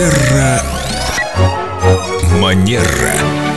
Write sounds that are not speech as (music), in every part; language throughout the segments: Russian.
Терра Манера.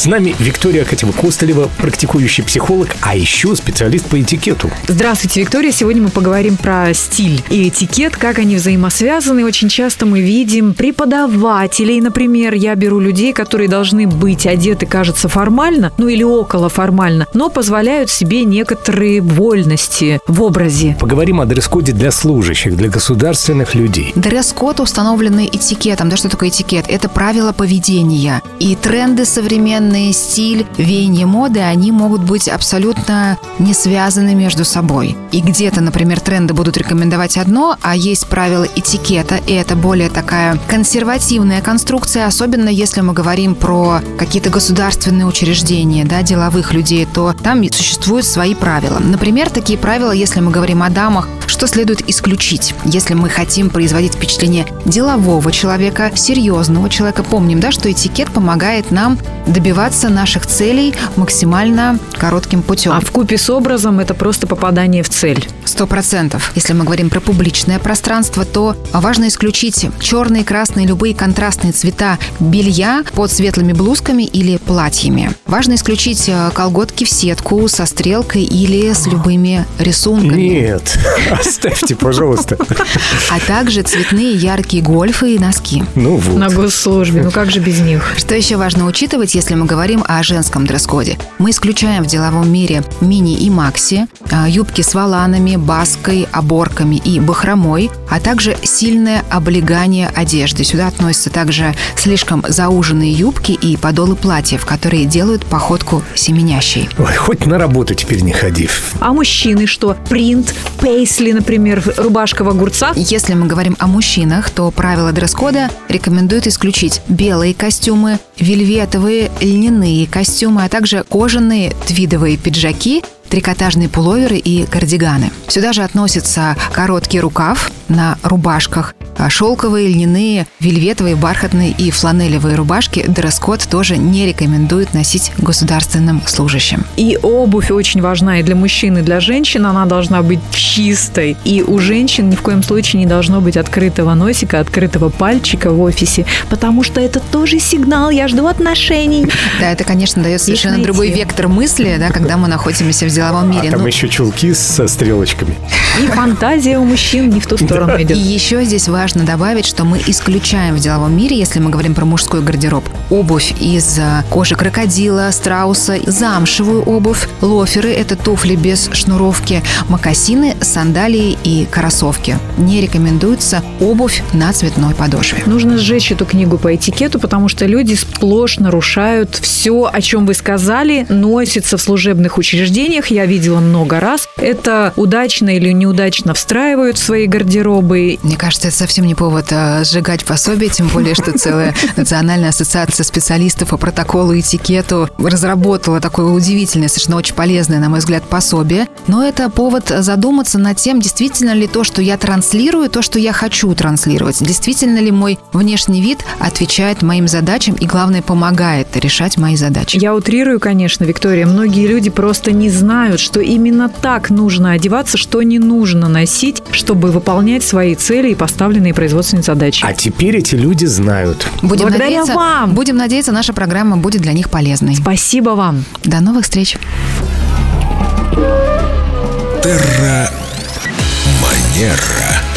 С нами Виктория Катева-Костылева, практикующий психолог, а еще специалист по этикету. Здравствуйте, Виктория. Сегодня мы поговорим про стиль и этикет, как они взаимосвязаны. Очень часто мы видим преподавателей, например, я беру людей, которые должны быть одеты, кажется, формально, ну или около формально, но позволяют себе некоторые вольности в образе. Поговорим о дресс-коде для служащих, для государственных людей. Дресс-код, установленный этикетом. Да что такое этикет? Это правила поведения. И тренды современные, стиль, веяние моды, они могут быть абсолютно не связаны между собой. И где-то, например, тренды будут рекомендовать одно, а есть правила этикета, и это более такая консервативная конструкция, особенно если мы говорим про какие-то государственные учреждения, да, деловых людей, то там существуют свои правила. Например, такие правила, если мы говорим о дамах, что следует исключить, если мы хотим производить впечатление делового человека, серьезного человека. Помним, да, что этикет помогает нам добиваться наших целей максимально коротким путем. А в купе с образом это просто попадание в цель. Сто процентов. Если мы говорим про публичное пространство, то важно исключить черные, красные, любые контрастные цвета белья под светлыми блузками или платьями. Важно исключить э, колготки в сетку со стрелкой или с любыми рисунками. Нет, (laughs) оставьте, пожалуйста. А также цветные яркие гольфы и носки. Ну вот. На госслужбе. Ну как же без них? Что еще важно учитывать, если мы говорим о женском дресс-коде? Мы исключаем в деловом мире мини и макси, а, юбки с валанами, баской, оборками и бахромой, а также сильное облегание одежды. Сюда относятся также слишком зауженные юбки и подолы платьев, которые делают походку семенящей. Ой, хоть на работу теперь не ходи. А мужчины что? Принт, пейсли, например, рубашка в огурцах? Если мы говорим о мужчинах, то правила дресс-кода рекомендуют исключить белые костюмы, вельветовые, льняные костюмы, а также кожаные твидовые пиджаки, трикотажные пуловеры и кардиганы. Сюда же относятся короткий рукав на рубашках, а шелковые, льняные, вельветовые, бархатные и фланелевые рубашки дресс-код тоже не рекомендуют носить государственным служащим. И обувь очень важна и для мужчин, и для женщин. Она должна быть чистой. И у женщин ни в коем случае не должно быть открытого носика, открытого пальчика в офисе, потому что это тоже сигнал «я жду отношений». Да, это, конечно, дает совершенно другой вектор мысли, да, когда мы находимся в деловом мире. А там Ну, еще чулки со стрелочками. И фантазия у мужчин не в ту сторону И идет. еще здесь важно добавить, что мы исключаем в деловом мире, если мы говорим про мужской гардероб, обувь из а, кожи крокодила, страуса, замшевую обувь, лоферы – это туфли без шнуровки, мокасины, сандалии и кроссовки. Не рекомендуется обувь на цветной подошве. Нужно сжечь эту книгу по этикету, потому что люди сплошь нарушают все, о чем вы сказали, носится в служебных учреждениях. Я видела много раз. Это удачно или неудачно встраивают в свои гардеробы. Мне кажется, это совсем не повод а, сжигать пособие, тем более, что целая (laughs) Национальная ассоциация специалистов по протоколу и этикету разработала такое удивительное, совершенно очень полезное, на мой взгляд, пособие. Но это повод задуматься над тем, действительно ли то, что я транслирую, то, что я хочу транслировать. Действительно ли мой внешний вид отвечает моим задачам и, главное, помогает решать мои задачи. Я утрирую, конечно, Виктория. Многие люди просто не знают, что именно так нужно одеваться, что не нужно носить, чтобы выполнять свои цели и поставленные производственные задачи. А теперь эти люди знают. Будем Благодаря надеяться, вам. Будем надеяться, наша программа будет для них полезной. Спасибо вам. До новых встреч! Терра Манера.